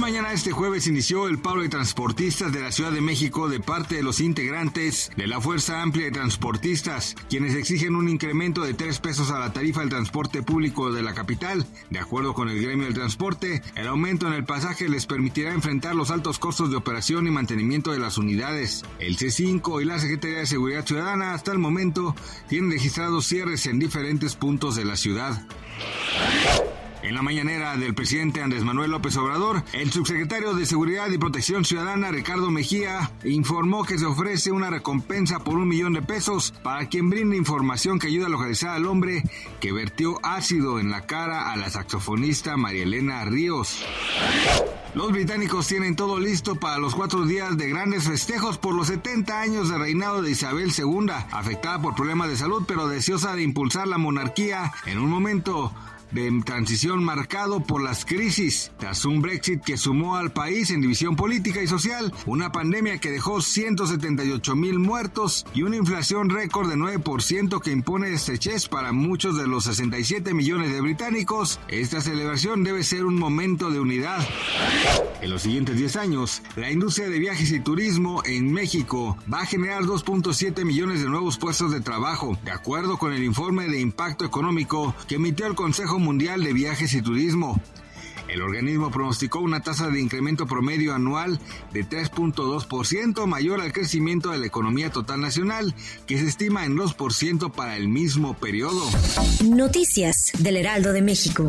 Mañana este jueves inició el paro de transportistas de la Ciudad de México de parte de los integrantes de la Fuerza Amplia de Transportistas, quienes exigen un incremento de tres pesos a la tarifa del transporte público de la capital. De acuerdo con el gremio del transporte, el aumento en el pasaje les permitirá enfrentar los altos costos de operación y mantenimiento de las unidades. El C5 y la Secretaría de Seguridad Ciudadana hasta el momento tienen registrados cierres en diferentes puntos de la ciudad. En la mañanera del presidente Andrés Manuel López Obrador, el subsecretario de Seguridad y Protección Ciudadana, Ricardo Mejía, informó que se ofrece una recompensa por un millón de pesos para quien brinde información que ayude a localizar al hombre que vertió ácido en la cara a la saxofonista María Elena Ríos. Los británicos tienen todo listo para los cuatro días de grandes festejos por los 70 años de reinado de Isabel II, afectada por problemas de salud pero deseosa de impulsar la monarquía en un momento de transición marcado por las crisis, tras un Brexit que sumó al país en división política y social, una pandemia que dejó 178 mil muertos y una inflación récord de 9% que impone estrechez para muchos de los 67 millones de británicos, esta celebración debe ser un momento de unidad. En los siguientes 10 años, la industria de viajes y turismo en México va a generar 2.7 millones de nuevos puestos de trabajo, de acuerdo con el informe de impacto económico que emitió el Consejo Mundial de Viajes y Turismo. El organismo pronosticó una tasa de incremento promedio anual de 3.2% mayor al crecimiento de la economía total nacional, que se estima en 2% para el mismo periodo. Noticias del Heraldo de México.